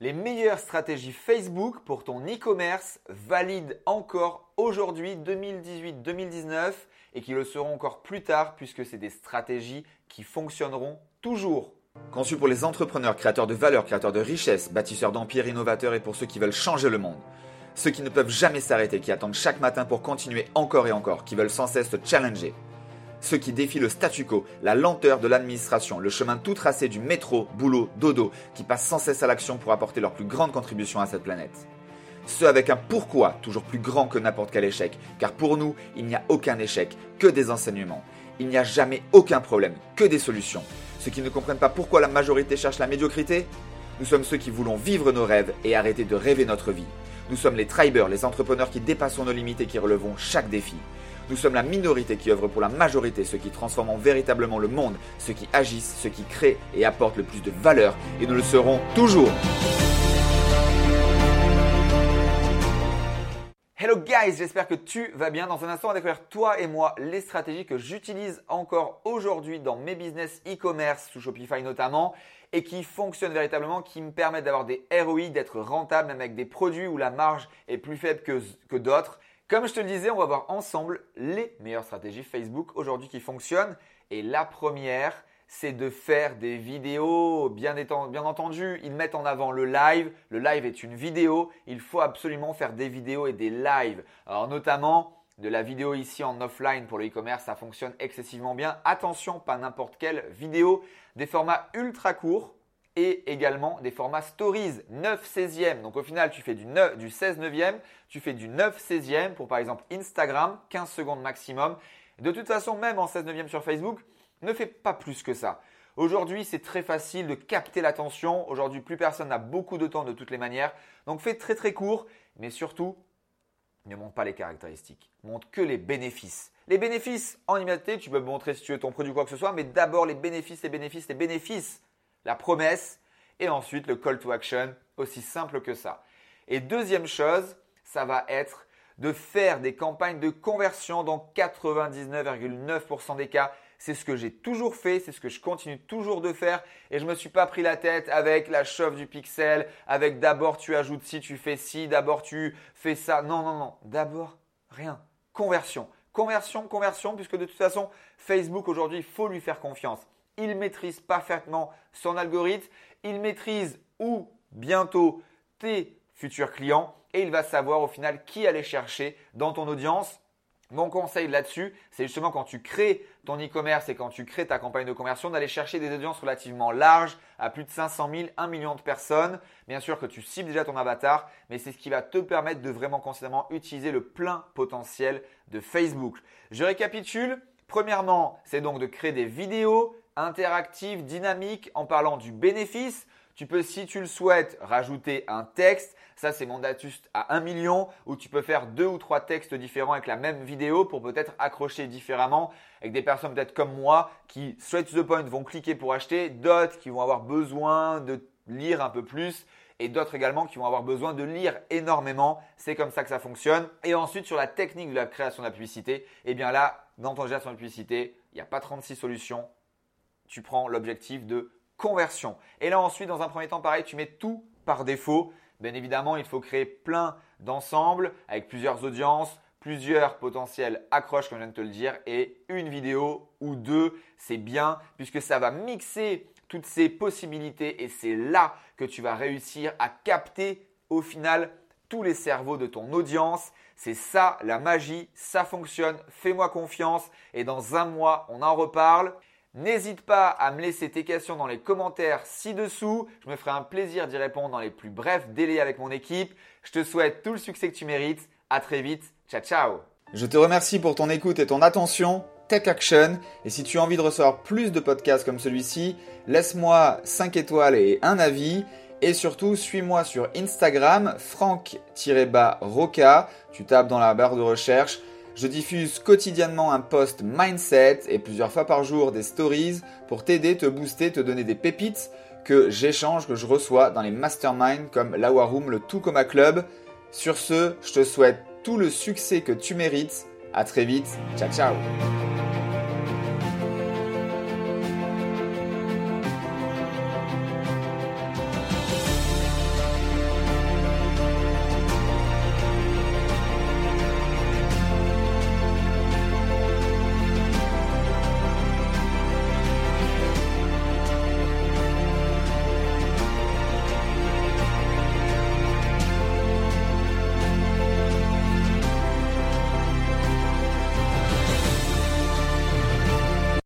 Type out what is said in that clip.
Les meilleures stratégies Facebook pour ton e-commerce valident encore aujourd'hui 2018-2019 et qui le seront encore plus tard puisque c'est des stratégies qui fonctionneront toujours. Conçues pour les entrepreneurs, créateurs de valeur, créateurs de richesse, bâtisseurs d'empires innovateurs et pour ceux qui veulent changer le monde. Ceux qui ne peuvent jamais s'arrêter, qui attendent chaque matin pour continuer encore et encore, qui veulent sans cesse se challenger ceux qui défient le statu quo, la lenteur de l'administration, le chemin tout tracé du métro, boulot, dodo, qui passent sans cesse à l'action pour apporter leur plus grande contribution à cette planète. Ceux avec un pourquoi toujours plus grand que n'importe quel échec, car pour nous, il n'y a aucun échec, que des enseignements. Il n'y a jamais aucun problème, que des solutions. Ceux qui ne comprennent pas pourquoi la majorité cherche la médiocrité Nous sommes ceux qui voulons vivre nos rêves et arrêter de rêver notre vie. Nous sommes les tribers, les entrepreneurs qui dépassons nos limites et qui relevons chaque défi. Nous sommes la minorité qui œuvre pour la majorité, ceux qui transforment véritablement le monde, ceux qui agissent, ceux qui créent et apportent le plus de valeur, et nous le serons toujours. Hello guys, j'espère que tu vas bien. Dans un instant, on va découvrir toi et moi les stratégies que j'utilise encore aujourd'hui dans mes business e-commerce sous Shopify notamment et qui fonctionnent véritablement, qui me permettent d'avoir des ROI, d'être rentable même avec des produits où la marge est plus faible que, que d'autres comme je te le disais, on va voir ensemble les meilleures stratégies Facebook aujourd'hui qui fonctionnent. Et la première, c'est de faire des vidéos. Bien, entendu, ils mettent en avant le live. Le live est une vidéo. Il faut absolument faire des vidéos et des lives. Alors notamment de la vidéo ici en offline pour le e-commerce, ça fonctionne excessivement bien. Attention, pas n'importe quelle vidéo. Des formats ultra courts et également des formats stories 9 16e. Donc au final, tu fais du, 9, du 16 9e, tu fais du 9 16e pour par exemple Instagram, 15 secondes maximum. De toute façon, même en 16 9e sur Facebook, ne fais pas plus que ça. Aujourd'hui, c'est très facile de capter l'attention. Aujourd'hui, plus personne n'a beaucoup de temps de toutes les manières. Donc fais très très court, mais surtout, ne montre pas les caractéristiques. Montre que les bénéfices. Les bénéfices en immédiateté, tu peux montrer si tu veux ton produit ou quoi que ce soit, mais d'abord les bénéfices, les bénéfices, les bénéfices la promesse et ensuite le call to action, aussi simple que ça. Et deuxième chose, ça va être de faire des campagnes de conversion dans 99,9% des cas. C'est ce que j'ai toujours fait, c'est ce que je continue toujours de faire et je ne me suis pas pris la tête avec la chauffe du pixel, avec d'abord tu ajoutes ci, tu fais ci, d'abord tu fais ça. Non, non, non, d'abord rien. Conversion. Conversion, conversion, puisque de toute façon, Facebook aujourd'hui, il faut lui faire confiance il maîtrise parfaitement son algorithme, il maîtrise où bientôt tes futurs clients et il va savoir au final qui aller chercher dans ton audience. Mon conseil là-dessus, c'est justement quand tu crées ton e-commerce et quand tu crées ta campagne de conversion, d'aller chercher des audiences relativement larges, à plus de 500 000, 1 million de personnes. Bien sûr que tu cibles déjà ton avatar, mais c'est ce qui va te permettre de vraiment considérablement utiliser le plein potentiel de Facebook. Je récapitule. Premièrement, c'est donc de créer des vidéos interactive, dynamique, en parlant du bénéfice. Tu peux, si tu le souhaites, rajouter un texte. Ça, c'est mon astuce à 1 million où tu peux faire deux ou trois textes différents avec la même vidéo pour peut-être accrocher différemment avec des personnes peut-être comme moi qui, straight to the point, vont cliquer pour acheter, d'autres qui vont avoir besoin de lire un peu plus et d'autres également qui vont avoir besoin de lire énormément. C'est comme ça que ça fonctionne. Et ensuite, sur la technique de la création de la publicité, eh bien là, dans ton gestion de publicité, il n'y a pas 36 solutions tu prends l'objectif de conversion. Et là ensuite, dans un premier temps, pareil, tu mets tout par défaut. Bien évidemment, il faut créer plein d'ensembles avec plusieurs audiences, plusieurs potentiels accroches, comme je viens de te le dire, et une vidéo ou deux, c'est bien, puisque ça va mixer toutes ces possibilités et c'est là que tu vas réussir à capter au final tous les cerveaux de ton audience. C'est ça la magie, ça fonctionne, fais-moi confiance et dans un mois, on en reparle. N'hésite pas à me laisser tes questions dans les commentaires ci-dessous. Je me ferai un plaisir d'y répondre dans les plus brefs délais avec mon équipe. Je te souhaite tout le succès que tu mérites. À très vite. Ciao, ciao. Je te remercie pour ton écoute et ton attention. Take Action. Et si tu as envie de recevoir plus de podcasts comme celui-ci, laisse-moi 5 étoiles et un avis. Et surtout, suis-moi sur Instagram, franck-roca. Tu tapes dans la barre de recherche. Je diffuse quotidiennement un post mindset et plusieurs fois par jour des stories pour t'aider, te booster, te donner des pépites que j'échange, que je reçois dans les masterminds comme la Waroom, le Tout Club. Sur ce, je te souhaite tout le succès que tu mérites. À très vite. Ciao ciao.